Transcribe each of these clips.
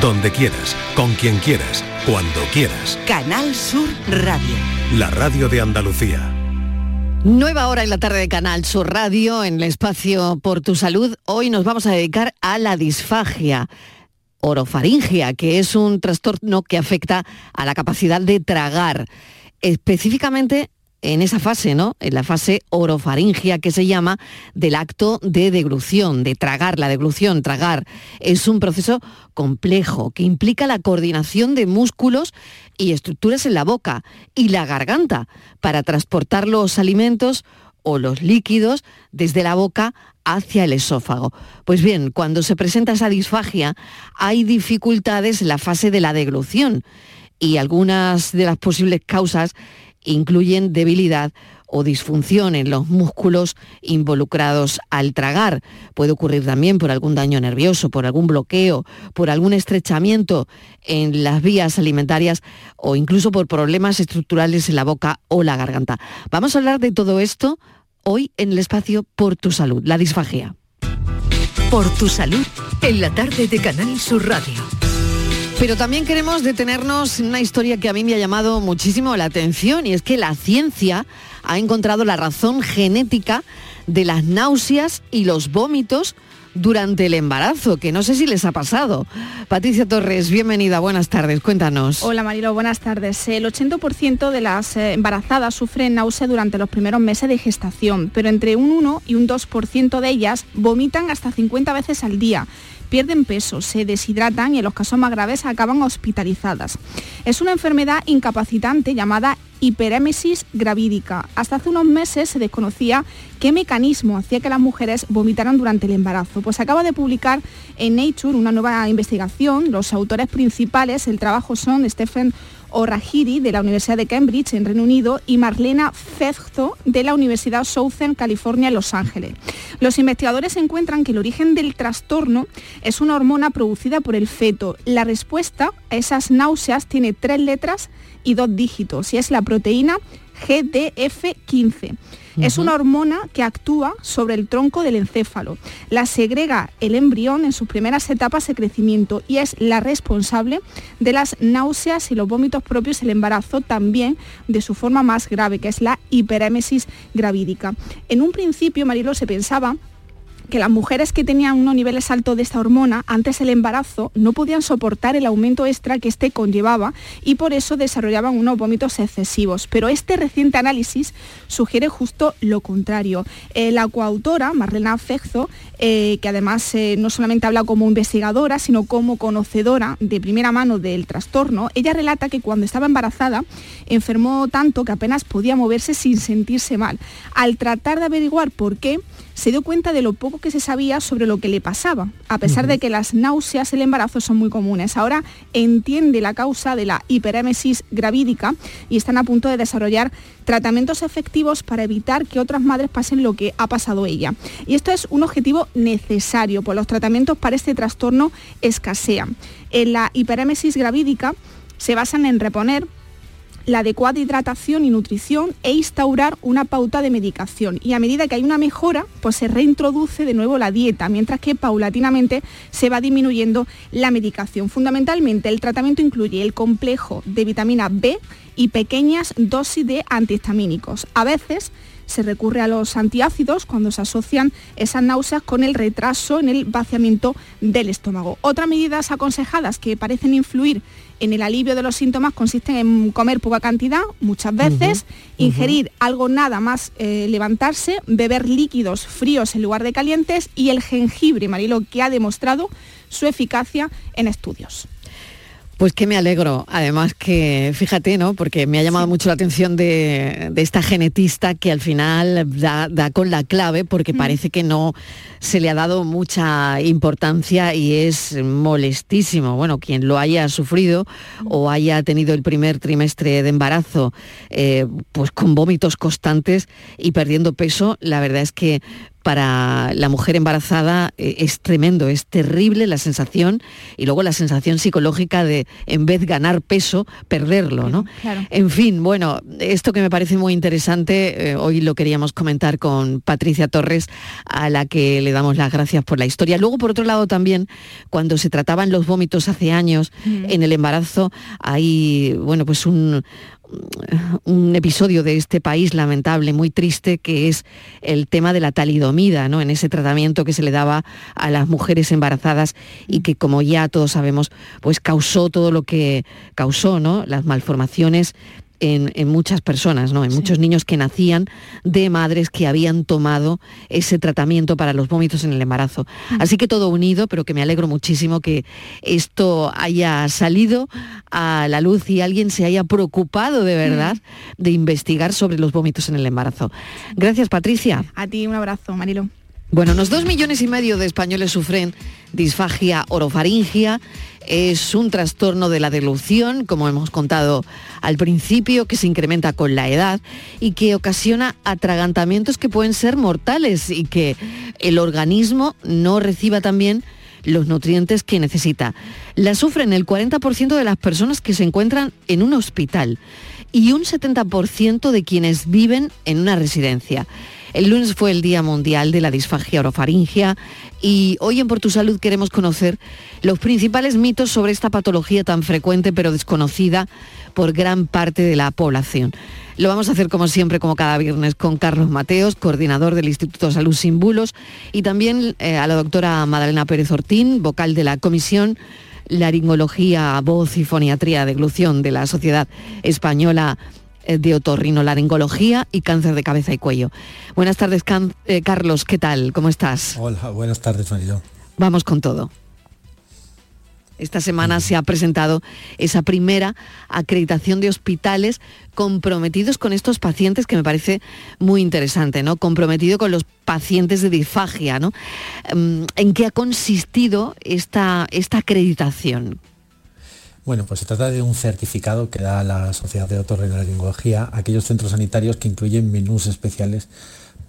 donde quieras, con quien quieras, cuando quieras. Canal Sur Radio. La radio de Andalucía. Nueva hora en la tarde de Canal Sur Radio, en el espacio Por tu Salud. Hoy nos vamos a dedicar a la disfagia orofaringia, que es un trastorno que afecta a la capacidad de tragar. Específicamente en esa fase, ¿no? En la fase orofaringia que se llama del acto de deglución, de tragar, la deglución, tragar. Es un proceso complejo que implica la coordinación de músculos y estructuras en la boca y la garganta para transportar los alimentos o los líquidos desde la boca hacia el esófago. Pues bien, cuando se presenta esa disfagia hay dificultades en la fase de la deglución y algunas de las posibles causas incluyen debilidad o disfunción en los músculos involucrados al tragar. Puede ocurrir también por algún daño nervioso, por algún bloqueo, por algún estrechamiento en las vías alimentarias o incluso por problemas estructurales en la boca o la garganta. Vamos a hablar de todo esto hoy en el espacio Por tu Salud, la disfagia. Por tu salud, en la tarde de Canal Sur Radio. Pero también queremos detenernos en una historia que a mí me ha llamado muchísimo la atención y es que la ciencia ha encontrado la razón genética de las náuseas y los vómitos durante el embarazo, que no sé si les ha pasado. Patricia Torres, bienvenida, buenas tardes, cuéntanos. Hola Marilo, buenas tardes. El 80% de las eh, embarazadas sufren náusea durante los primeros meses de gestación, pero entre un 1 y un 2% de ellas vomitan hasta 50 veces al día pierden peso, se deshidratan y en los casos más graves acaban hospitalizadas. Es una enfermedad incapacitante llamada hiperémesis gravídica. Hasta hace unos meses se desconocía qué mecanismo hacía que las mujeres vomitaran durante el embarazo. Pues acaba de publicar en Nature una nueva investigación. Los autores principales, el trabajo son Stephen O'Rahiri de la Universidad de Cambridge en Reino Unido y Marlena Fezzo de la Universidad Southern California en Los Ángeles. Los investigadores encuentran que el origen del trastorno es una hormona producida por el feto. La respuesta a esas náuseas tiene tres letras y dos dígitos y es la proteína GDF15. Es una hormona que actúa sobre el tronco del encéfalo. La segrega el embrión en sus primeras etapas de crecimiento y es la responsable de las náuseas y los vómitos propios del embarazo, también de su forma más grave, que es la hiperémesis gravídica. En un principio, Marilo, se pensaba que las mujeres que tenían unos niveles altos de esta hormona antes del embarazo no podían soportar el aumento extra que este conllevaba y por eso desarrollaban unos vómitos excesivos. Pero este reciente análisis sugiere justo lo contrario. Eh, la coautora, Marlena Fexo, eh, que además eh, no solamente habla como investigadora, sino como conocedora de primera mano del trastorno, ella relata que cuando estaba embarazada enfermó tanto que apenas podía moverse sin sentirse mal. Al tratar de averiguar por qué, se dio cuenta de lo poco que se sabía sobre lo que le pasaba, a pesar de que las náuseas el embarazo son muy comunes. Ahora entiende la causa de la hiperémesis gravídica y están a punto de desarrollar tratamientos efectivos para evitar que otras madres pasen lo que ha pasado ella. Y esto es un objetivo necesario, pues los tratamientos para este trastorno escasean. En la hiperémesis gravídica se basan en reponer la adecuada hidratación y nutrición e instaurar una pauta de medicación. Y a medida que hay una mejora, pues se reintroduce de nuevo la dieta, mientras que paulatinamente se va disminuyendo la medicación. Fundamentalmente el tratamiento incluye el complejo de vitamina B y pequeñas dosis de antihistamínicos. A veces se recurre a los antiácidos cuando se asocian esas náuseas con el retraso en el vaciamiento del estómago. Otras medidas aconsejadas que parecen influir en el alivio de los síntomas consisten en comer poca cantidad, muchas veces, ingerir algo nada más eh, levantarse, beber líquidos fríos en lugar de calientes y el jengibre, Marilo, que ha demostrado su eficacia en estudios. Pues que me alegro, además que, fíjate, ¿no? Porque me ha llamado mucho la atención de, esta genetista que al final da, con la clave porque mm. parece que no se le ha dado mucha importancia y es molestísimo. Bueno, quien lo haya sufrido o haya tenido el primer trimestre de embarazo, eh, pues con vómitos constantes y perdiendo peso, la verdad es que para la mujer embarazada eh, es tremendo, es terrible la sensación y luego la sensación psicológica de en vez ganar peso, perderlo, ¿no? En fin, bueno, esto que me parece muy interesante, eh, hoy lo queríamos comentar con Patricia Torres, a la que le damos las gracias por la historia. Luego, por otro lado, también, cuando se trataban los vómitos hace años en el embarazo, hay, bueno, pues un, un episodio de este país lamentable, muy triste, que es el tema de la talidomida, ¿no? En ese tratamiento que se le daba a las mujeres embarazadas y que, como ya todos sabemos, pues causó todo lo que causó, ¿no? Las malformaciones en, muchas personas, ¿no? en muchos niños que nacían de madres que habían tomado ese tratamiento para los vómitos en el embarazo. Mm. Así que todo unido, pero que me alegro muchísimo que esto haya salido a la luz y alguien se haya preocupado de verdad mm. de investigar sobre los vómitos en el embarazo. Gracias, Patricia. A ti un abrazo, Marilo. Bueno, unos dos millones y medio de españoles sufren disfagia orofaringia. Es un trastorno de la delución, como hemos contado al principio, que se incrementa con la edad y que ocasiona atragantamientos que pueden ser mortales y que el organismo no reciba también los nutrientes que necesita. La sufren el 40% de las personas que se encuentran en un hospital y un 70% de quienes viven en una residencia. El lunes fue el Día Mundial de la Disfagia Orofaringia y hoy en Por Tu Salud queremos conocer los principales mitos sobre esta patología tan frecuente pero desconocida por gran parte de la población. Lo vamos a hacer como siempre, como cada viernes, con Carlos Mateos, coordinador del Instituto Salud Sin Bulos, y también eh, a la doctora Madalena Pérez Ortín, vocal de la Comisión Laringología, Voz y Foniatría de Glución de la Sociedad Española de otorrinolaringología y cáncer de cabeza y cuello. Buenas tardes, eh, Carlos, ¿qué tal? ¿Cómo estás? Hola, buenas tardes, Mariló. Vamos con todo. Esta semana se ha presentado esa primera acreditación de hospitales comprometidos con estos pacientes, que me parece muy interesante, ¿no? Comprometido con los pacientes de disfagia, ¿no? Mm, ¿En qué ha consistido esta, esta acreditación? Bueno, pues se trata de un certificado que da la Sociedad de Otorrinolaringología a aquellos centros sanitarios que incluyen menús especiales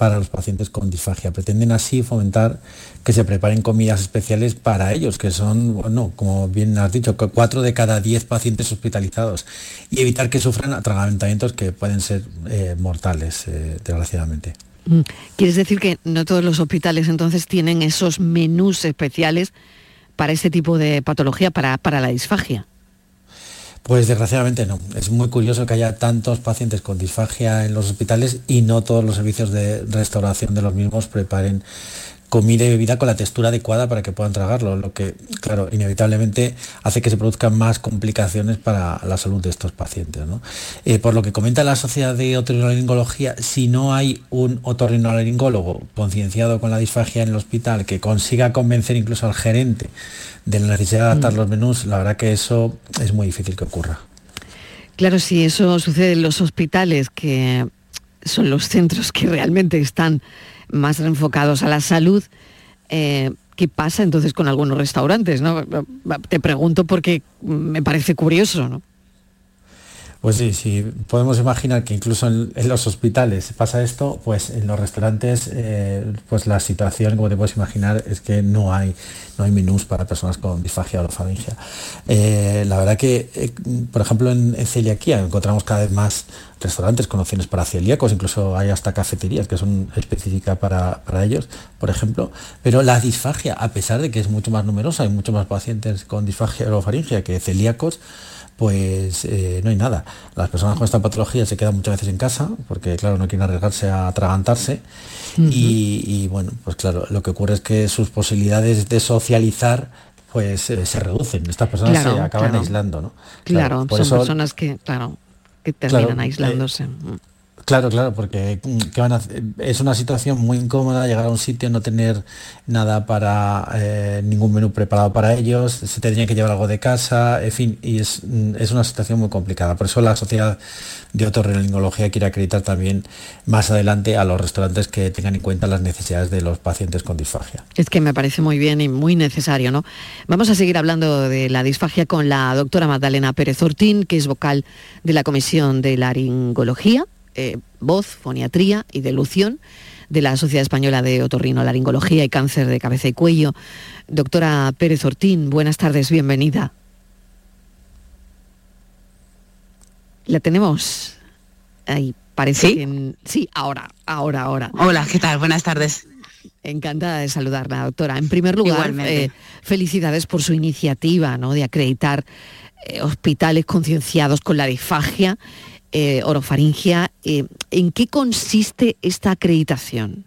para los pacientes con disfagia. Pretenden así fomentar que se preparen comidas especiales para ellos, que son, bueno, como bien has dicho, cuatro de cada diez pacientes hospitalizados, y evitar que sufran atragantamientos que pueden ser eh, mortales, eh, desgraciadamente. Mm. ¿Quieres decir que no todos los hospitales entonces tienen esos menús especiales para este tipo de patología, para la disfagia? Pues desgraciadamente no. Es muy curioso que haya tantos pacientes con disfagia en los hospitales y no todos los servicios de restauración de los mismos preparen comida y bebida con la textura adecuada para que puedan tragarlo, lo que, claro, inevitablemente hace que se produzcan más complicaciones para la salud de estos pacientes. Eh, por lo que comenta la Sociedad de Otorrinolaringología, si no hay un otorrinolaringólogo concienciado con la disfagia en el hospital que consiga convencer incluso al gerente de la necesidad de adaptar mm. los menús, la verdad que eso es muy difícil que ocurra. Claro, si eso sucede en los hospitales, que son los centros que realmente están más enfocados a la salud. Eh, ¿Qué pasa entonces con algunos restaurantes? ¿no? Te pregunto porque me parece curioso, ¿no? Pues sí, sí, podemos imaginar que incluso en, los hospitales pasa esto, pues en los restaurantes, eh, pues la situación, como te puedes imaginar, es que no hay, no hay menús para personas con disfagia o faringia. Eh, la verdad que, eh, por ejemplo, en, celiaquía encontramos cada vez más restaurantes con opciones para celíacos, incluso hay hasta cafeterías que son específicas para, para, ellos, por ejemplo. Pero la disfagia, a pesar de que es mucho más numerosa, hay muchos más pacientes con disfagia o faringia que celíacos, pues eh, no hay nada. Las personas con esta patología se quedan muchas veces en casa porque, claro, no quieren arriesgarse a atragantarse. y, bueno, pues claro, lo que ocurre es que sus posibilidades de socializar pues eh, se reducen. Estas personas se acaban aislando, ¿no? Claro, son personas que, claro, que terminan eh, aislándose. Mm. Claro, claro, porque mm, es una situación muy incómoda llegar a un sitio, no tener nada para eh, ningún menú preparado para ellos, se tendría que llevar algo de casa, en fin, y es, mm, es una situación muy complicada. Por eso la Sociedad de Otorrinolaringología quiere acreditar también más adelante a los restaurantes que tengan en cuenta las necesidades de los pacientes con disfagia. Es que me parece muy bien y muy necesario, ¿no? Vamos a seguir hablando de la disfagia con la doctora Magdalena Pérez Ortín, que es vocal de la Comisión de Laringología eh, voz, foniatría y delución de la Sociedad Española de Otorrino, Laringología y Cáncer de Cabeza y Cuello. Doctora Pérez Ortín, buenas tardes, bienvenida. La tenemos ahí, parece ¿Sí? que... Sí, ahora, ahora, ahora. Hola, ¿qué tal? Buenas tardes. Encantada de saludarla, doctora. En primer lugar, eh, felicidades por su iniciativa ¿no? de acreditar eh, hospitales concienciados con la disfagia eh, orofaringia. Eh, ¿En qué consiste esta acreditación?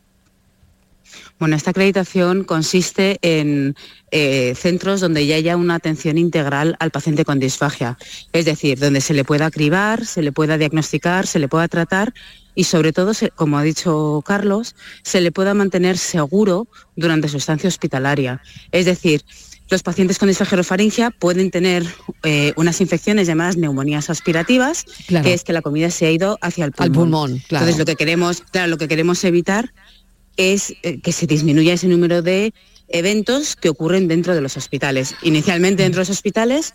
Bueno, esta acreditación consiste en eh, centros donde ya haya una atención integral al paciente con disfagia, es decir, donde se le pueda cribar, se le pueda diagnosticar, se le pueda tratar y sobre todo, como ha dicho Carlos, se le pueda mantener seguro durante su estancia hospitalaria. Es decir, los pacientes con disfagia orofaringia pueden tener eh, unas infecciones llamadas neumonías aspirativas, Claro. que es que la comida se ha ido hacia el pulmón. Al pulmón, claro. Entonces, lo que queremos, claro, lo que queremos evitar es eh, que se disminuya ese número de eventos que ocurren dentro de los hospitales. Inicialmente dentro de los hospitales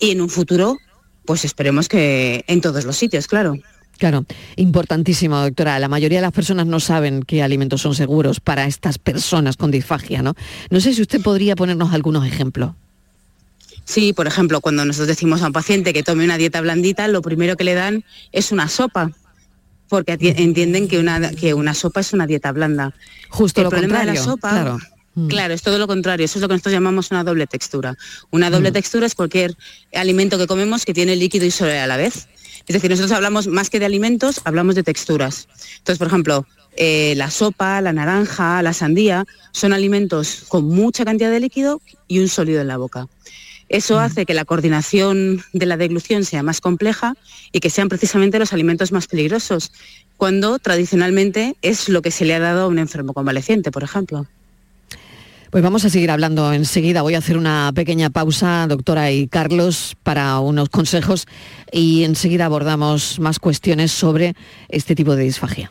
y en un futuro, pues esperemos que en todos los sitios, claro. Claro, importantísimo, doctora. La mayoría de las personas no saben qué alimentos son seguros para estas personas con disfagia, ¿no? No sé si usted podría ponernos algunos ejemplos. Sí, por ejemplo, cuando nosotros decimos a un paciente que tome una dieta blandita, lo primero que le dan es una sopa, porque entienden que una, que una sopa es una dieta blanda. Justo el lo problema de la contrario, sopa, claro. Mm. claro, es todo lo contrario. Eso es lo que nosotros llamamos una doble textura. Una doble Mm. textura es cualquier alimento que comemos que tiene líquido y sólido a la vez. Es decir, nosotros hablamos más que de alimentos, hablamos de texturas. Entonces, por ejemplo, eh, la sopa, la naranja, la sandía, son alimentos con mucha cantidad de líquido y un sólido en la boca. Eso hace que la coordinación de la deglución sea más compleja y que sean precisamente los alimentos más peligrosos, cuando tradicionalmente es lo que se le ha dado a un enfermo convaleciente, por ejemplo. Pues vamos a seguir hablando enseguida. Voy a hacer una pequeña pausa, doctora y Carlos, para unos consejos y enseguida abordamos más cuestiones sobre este tipo de disfagia.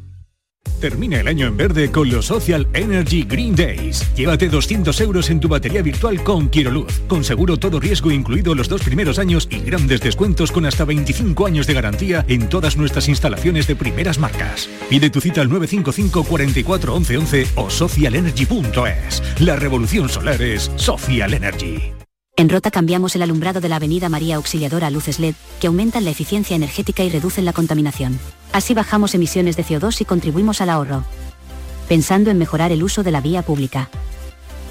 Termina el año en verde con los Social Energy Green Days. Llévate 200 euros en tu batería virtual con Quiroluz, con seguro todo riesgo incluido los dos primeros años y grandes descuentos con hasta 25 años de garantía en todas nuestras instalaciones de primeras marcas. Pide tu cita al 955 44 11 11 o socialenergy.es. La revolución solar es Social Energy. En Rota cambiamos el alumbrado de la Avenida María Auxiliadora a luces LED que aumentan la eficiencia energética y reducen la contaminación. Así bajamos emisiones de CO2 y contribuimos al ahorro. Pensando en mejorar el uso de la vía pública.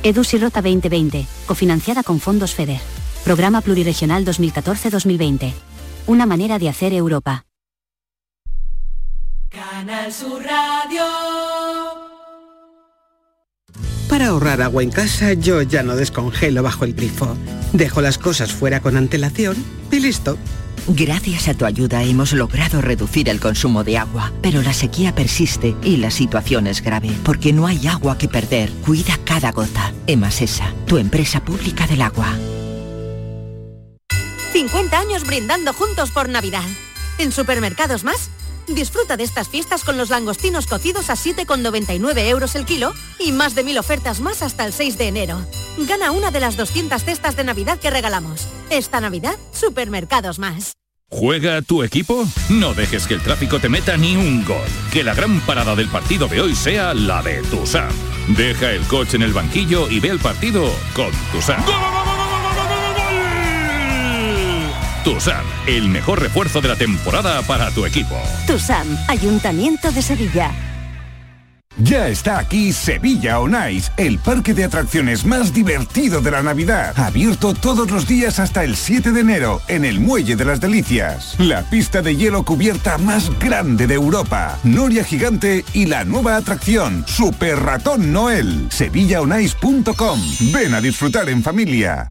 EDUS y Rota 2020, cofinanciada con fondos FEDER. Programa Pluriregional 2014-2020. Una manera de hacer Europa. Canal Sur Radio. Para ahorrar agua en casa yo ya no descongelo bajo el grifo. Dejo las cosas fuera con antelación y listo. Gracias a tu ayuda hemos logrado reducir el consumo de agua, pero la sequía persiste y la situación es grave, porque no hay agua que perder. Cuida cada gota. Emasesa, tu empresa pública del agua. 50 años brindando juntos por Navidad. En Supermercados Más, disfruta de estas fiestas con los langostinos cocidos a 7,99 euros el kilo y más de mil ofertas más hasta el 6 de enero. Gana una de las 200 cestas de Navidad que regalamos. Esta Navidad, Supermercados Más. ¿Juega tu equipo? No dejes que el tráfico te meta ni un gol. Que la gran parada del partido de hoy sea la de Tusam. Deja el coche en el banquillo y ve el partido con Tusam. Tusam, el mejor refuerzo de la temporada para tu equipo. TUSAM, Ayuntamiento de Sevilla. Ya está aquí Sevilla On Ice, el parque de atracciones más divertido de la Navidad. Abierto todos los días hasta el 7 de enero en el Muelle de las Delicias. La pista de hielo cubierta más grande de Europa. Noria Gigante y la nueva atracción, Super Ratón Noel. SevillaOnIce.com. Ven a disfrutar en familia.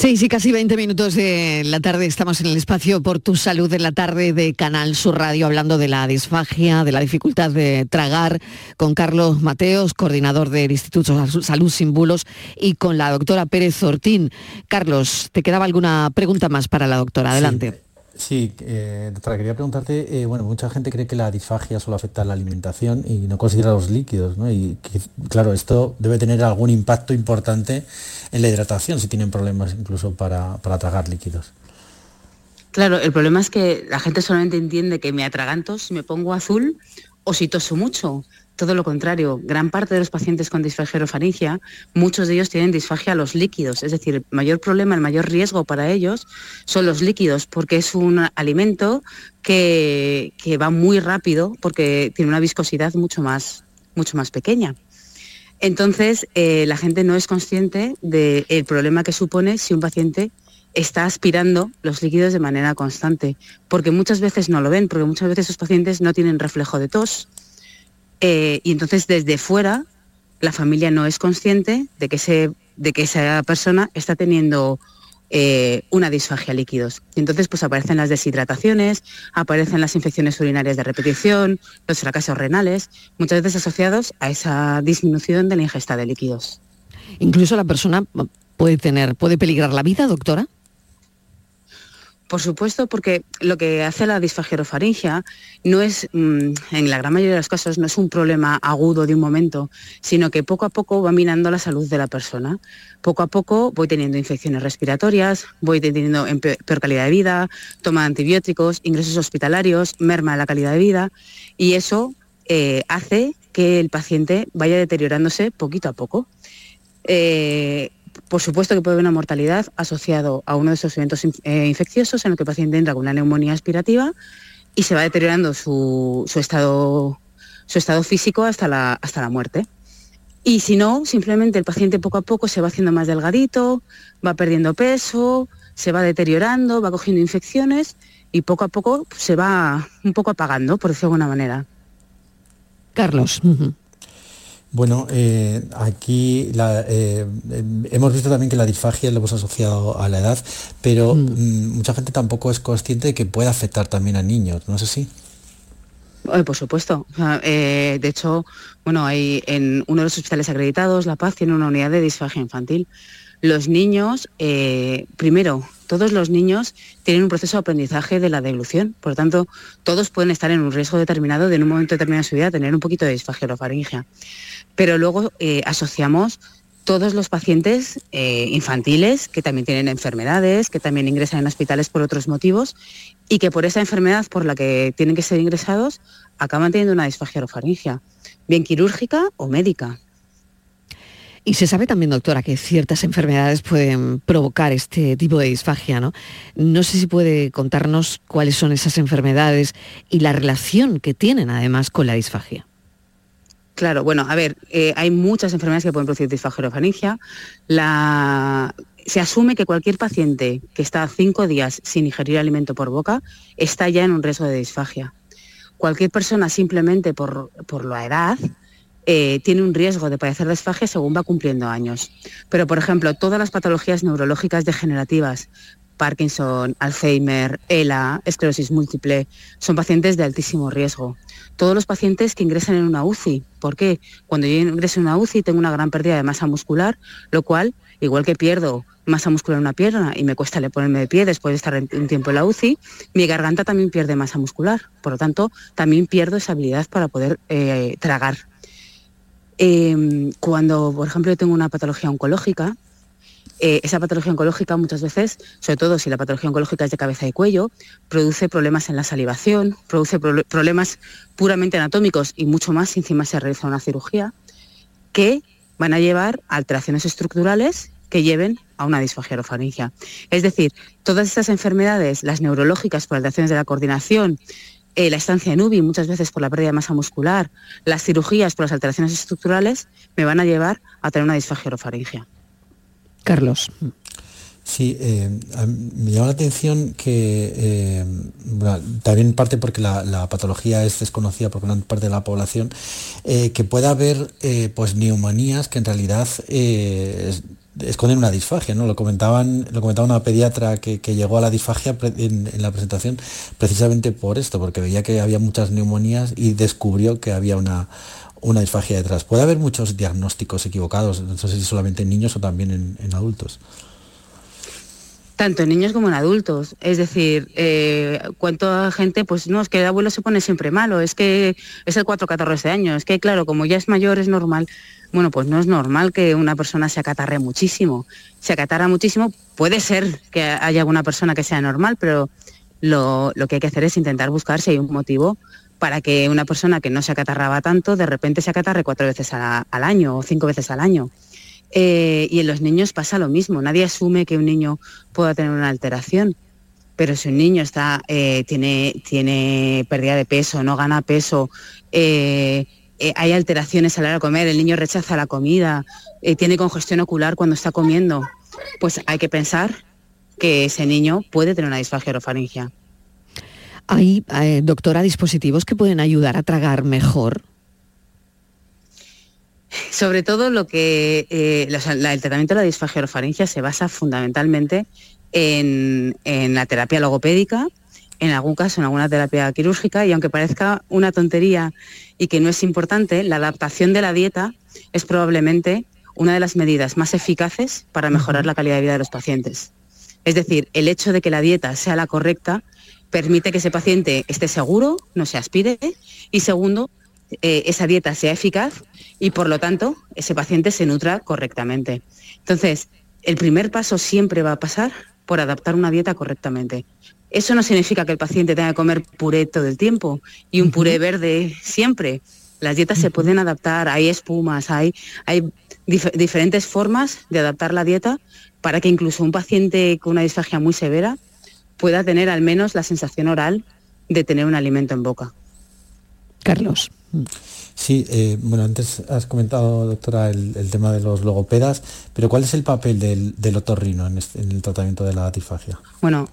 6 y casi 20 minutos de la tarde estamos en el espacio por tu salud en la tarde de Canal Sur Radio hablando de la disfagia, de la dificultad de tragar con Carlos Mateos, coordinador del Instituto Salud Sin Bulos y con la doctora Pérez Ortín. Carlos, ¿te quedaba alguna pregunta más para la doctora? Adelante. Sí, eh, doctora, quería preguntarte, eh, bueno, mucha gente cree que la disfagia solo afecta a la alimentación y no considera los líquidos, ¿no? Y claro, esto debe tener algún impacto importante en la hidratación, si tienen problemas incluso para, para tragar líquidos. Claro, el problema es que la gente solamente entiende que me atraganto si me pongo azul o si toso mucho. Todo lo contrario, gran parte de los pacientes con disfagia orofaringia, muchos de ellos tienen disfagia a los líquidos, es decir, el mayor problema, el mayor riesgo para ellos son los líquidos, porque es un alimento que, va muy rápido, porque tiene una viscosidad mucho más, mucho más pequeña. Entonces, eh, la gente no es consciente del problema que supone si un paciente está aspirando los líquidos de manera constante, porque muchas veces no lo ven, porque muchas veces esos pacientes no tienen reflejo de tos, eh, y entonces desde fuera la familia no es consciente de que, de que esa persona está teniendo eh, una disfagia líquidos. Y entonces pues aparecen las deshidrataciones, aparecen las infecciones urinarias de repetición, los fracasos renales, muchas veces asociados a esa disminución de la ingesta de líquidos. Incluso la persona puede tener, puede peligrar la vida, doctora. Por supuesto, porque lo que hace la disfagierofaringia no es, mm, en la gran mayoría de los casos, no es un problema agudo de un momento, sino que poco a poco va minando la salud de la persona. Poco a poco voy teniendo infecciones respiratorias, voy teniendo peor calidad de vida, toma antibióticos, ingresos hospitalarios, merma la calidad de vida y eso eh, hace que el paciente vaya deteriorándose poquito a poco. Eh, por supuesto que puede haber una mortalidad asociado a uno de esos eventos eh, infecciosos en el que el paciente entra con una neumonía aspirativa y se va deteriorando su, estado, su estado físico hasta la, hasta la muerte. Y si no, simplemente el paciente poco a poco se va haciendo más delgadito, va perdiendo peso, se va deteriorando, va cogiendo infecciones y poco a poco se va un poco apagando, por decirlo de alguna manera. Carlos. Bueno, eh, aquí eh, hemos visto también que la disfagia lo hemos asociado a la edad, pero mm. Mm, mucha gente tampoco es consciente de que puede afectar también a niños, ¿no es así? Eh, por supuesto. de hecho, bueno, hay en uno de los hospitales acreditados, La Paz tiene una unidad de disfagia infantil. Los niños, primero, todos los niños tienen un proceso de aprendizaje de la deglución, por lo tanto, todos pueden estar en un riesgo determinado de en un momento determinado de su vida tener un poquito de disfagia orofaringia pero luego eh, asociamos todos los pacientes eh, infantiles que también tienen enfermedades, que también ingresan en hospitales por otros motivos y que por esa enfermedad por la que tienen que ser ingresados acaban teniendo una disfagia orofaringia, bien quirúrgica o médica. Y se sabe también, doctora, que ciertas enfermedades pueden provocar este tipo de disfagia, ¿no? No sé si puede contarnos cuáles son esas enfermedades y la relación que tienen además con la disfagia. Claro, bueno, a ver, eh, hay muchas enfermedades que pueden producir disfagia La... Se asume que cualquier paciente que está cinco días sin ingerir alimento por boca está ya en un riesgo de disfagia. Cualquier persona simplemente por, por la edad eh, tiene un riesgo de padecer disfagia según va cumpliendo años. Pero, por ejemplo, todas las patologías neurológicas degenerativas, Parkinson, Alzheimer, ELA, esclerosis múltiple, son pacientes de altísimo riesgo. Todos los pacientes que ingresan en una UCI, ¿por qué? Cuando yo ingreso en una UCI tengo una gran pérdida de masa muscular, lo cual, igual que pierdo masa muscular en una pierna y me cuesta ponerme de pie después de estar un tiempo en la UCI, mi garganta también pierde masa muscular. Por lo tanto, también pierdo esa habilidad para poder eh, tragar. Em, cuando, por ejemplo, yo tengo una patología oncológica, eh, esa patología oncológica muchas veces, sobre todo si la patología oncológica es de cabeza y cuello, produce problemas en la salivación, produce problemas puramente anatómicos y mucho más si encima se realiza una cirugía, que van a llevar a alteraciones estructurales que lleven a una disfagia orofaringia. Es decir, todas estas enfermedades, las neurológicas por alteraciones de la coordinación, eh, la estancia en UBI muchas veces por la pérdida de masa muscular, las cirugías por las alteraciones estructurales, me van a llevar a tener una disfagia orofaringia. Carlos. Sí, eh, me llama la atención que eh, también parte porque la, patología es desconocida por gran parte de la población, que pueda haber pues neumonías que en realidad esconden una disfagia, ¿no? Lo comentaban, lo comentaba una pediatra que, llegó a la disfagia en, la presentación precisamente por esto, porque veía que había muchas neumonías y descubrió que había una, una disfagia detrás. Puede haber muchos diagnósticos equivocados, no sé si solamente en niños o también en, adultos. Tanto en niños como en adultos. Es decir, eh, cuánta gente, pues no, es que el abuelo se pone siempre malo, es que es el 4-14 de años, es que claro, como ya es mayor es normal bueno, pues no es normal que una persona se acatarre muchísimo. Se acatarra muchísimo, puede ser que haya alguna persona que sea normal, pero lo, que hay que hacer es intentar buscar si hay un motivo para que una persona que no se acatarraba tanto, de repente se acatarre cuatro veces al año o cinco veces al año. Eh, y en los niños pasa lo mismo. Nadie asume que un niño pueda tener una alteración. Pero si un niño está, eh, tiene, tiene pérdida de peso, no gana peso, eh, hay alteraciones a la hora de comer, el niño rechaza la comida, tiene congestión ocular cuando está comiendo, pues hay que pensar que ese niño puede tener una disfagia orofaringia. ¿Hay, eh, doctora, dispositivos que pueden ayudar a tragar mejor? Sobre todo lo que el tratamiento de la disfagia orofaringia se basa fundamentalmente en la terapia logopédica, en algún caso en alguna terapia quirúrgica y aunque parezca una tontería y que no es importante, la adaptación de la dieta es probablemente una de las medidas más eficaces para mejorar la calidad de vida de los pacientes. Es decir, el hecho de que la dieta sea la correcta permite que ese paciente esté seguro, no se aspire y segundo, eh, esa dieta sea eficaz y por lo tanto ese paciente se nutra correctamente. Entonces, el primer paso siempre va a pasar por adaptar una dieta correctamente. Eso no significa que el paciente tenga que comer puré todo el tiempo y un puré verde siempre. Las dietas se pueden adaptar, hay espumas, hay, hay diferentes formas de adaptar la dieta para que incluso un paciente con una disfagia muy severa pueda tener al menos la sensación oral de tener un alimento en boca. Carlos. Sí, eh, bueno, antes has comentado, doctora, el, tema de los logopedas, pero ¿cuál es el papel del, otorrino en, este, en el tratamiento de la disfagia? Bueno,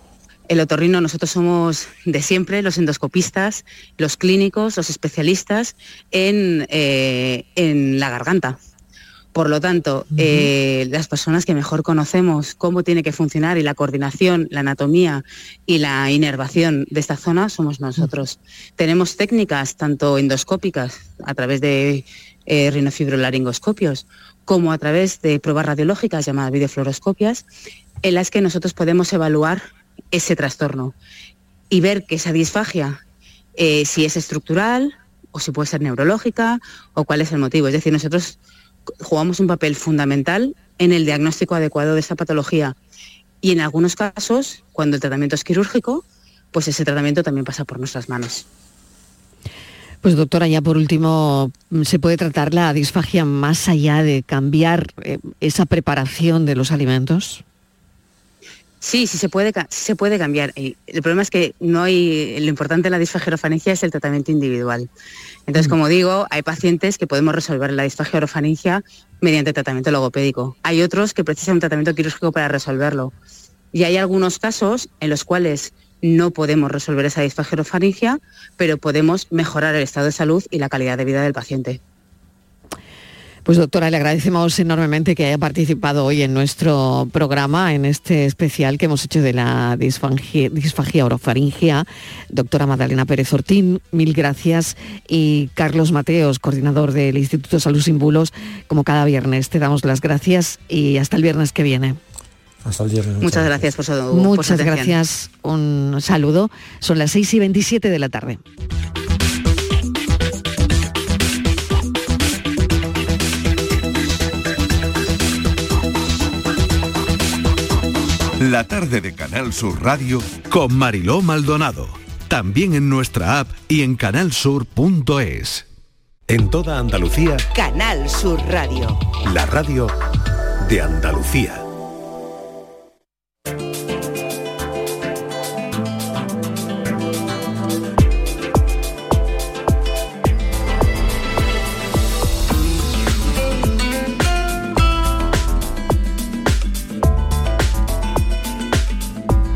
el otorrino, nosotros somos de siempre los endoscopistas, los clínicos, los especialistas en, eh, en la garganta. Por lo tanto, eh, las personas que mejor conocemos cómo tiene que funcionar y la coordinación, la anatomía y la inervación de esta zona somos nosotros. Tenemos técnicas tanto endoscópicas a través de eh, rinofibrolaringoscopios como a través de pruebas radiológicas llamadas videofluoroscopias en las que nosotros podemos evaluar ese trastorno y ver que esa disfagia, eh, si es estructural o si puede ser neurológica o cuál es el motivo. Es decir, nosotros jugamos un papel fundamental en el diagnóstico adecuado de esta patología y en algunos casos, cuando el tratamiento es quirúrgico, pues ese tratamiento también pasa por nuestras manos. Pues doctora, ya por último, ¿se puede tratar la disfagia más allá de cambiar eh, esa preparación de los alimentos? Sí, sí se puede, se puede cambiar. el problema es que no hay, lo importante de la disfagia orofaringia es el tratamiento individual. Entonces, mm. como digo, hay pacientes que podemos resolver la disfagia orofaringia mediante tratamiento logopédico. Hay otros que precisan un tratamiento quirúrgico para resolverlo. Y hay algunos casos en los cuales no podemos resolver esa disfagia orofaringia, pero podemos mejorar el estado de salud y la calidad de vida del paciente. Pues doctora, le agradecemos enormemente que haya participado hoy en nuestro programa, en este especial que hemos hecho de la disfagia, disfagia orofaringia. Doctora Magdalena Pérez Ortín, mil gracias. Y Carlos Mateos, coordinador del Instituto Salud Sin Bulos, como cada viernes, te damos las gracias y hasta el viernes que viene. Hasta el viernes. Muchas, gracias por su Muchas gracias. Un saludo. Son las 6 y 27 de la tarde. La tarde de Canal Sur Radio Con Mariló Maldonado. También en nuestra app y en canalsur.es. En toda Andalucía, Canal Sur Radio. la radio de Andalucía.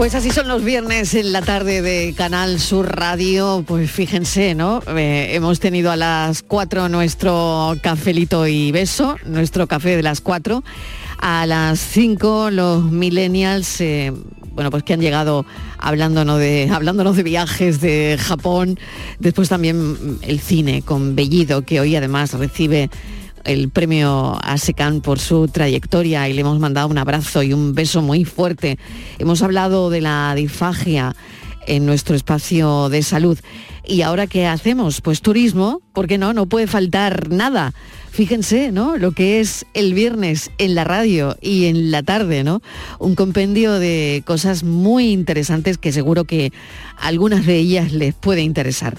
Pues así son los viernes en la tarde de Canal Sur Radio. Pues fíjense, ¿no? Eh, hemos tenido a las 4 nuestro cafelito y beso, nuestro café de las 4. A las 5 los millennials, eh, bueno, pues que han llegado hablándonos de, hablándonos de viajes de Japón. Después también el cine con Bellido, que hoy además recibe el premio ASECAN por su trayectoria y le hemos mandado un abrazo y un beso muy fuerte. Hemos hablado de la disfagia en nuestro espacio de salud. ¿Y ahora qué hacemos? Pues turismo, ¿por qué no? No puede faltar nada. Fíjense, ¿no? Lo que es el viernes en la radio y en la tarde, ¿no? Un compendio de cosas muy interesantes que seguro que algunas de ellas les puede interesar.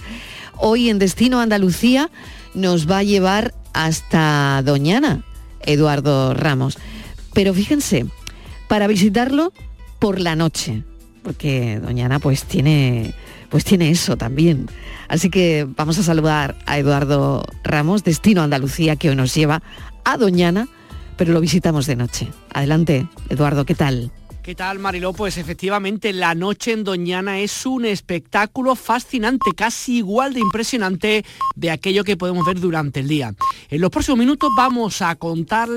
Hoy en Destino Andalucía nos va a llevar hasta Doñana, Eduardo Ramos. Pero fíjense, para visitarlo por la noche, porque Doñana pues tiene, pues tiene eso también. Así que vamos a saludar a Eduardo Ramos, Destino Andalucía, que hoy nos lleva a Doñana, pero lo visitamos de noche. Adelante, Eduardo, ¿qué tal? ¿Qué tal, Mariló? Pues efectivamente, la noche en Doñana es un espectáculo fascinante, casi igual de impresionante de aquello que podemos ver durante el día. En los próximos minutos vamos a contarle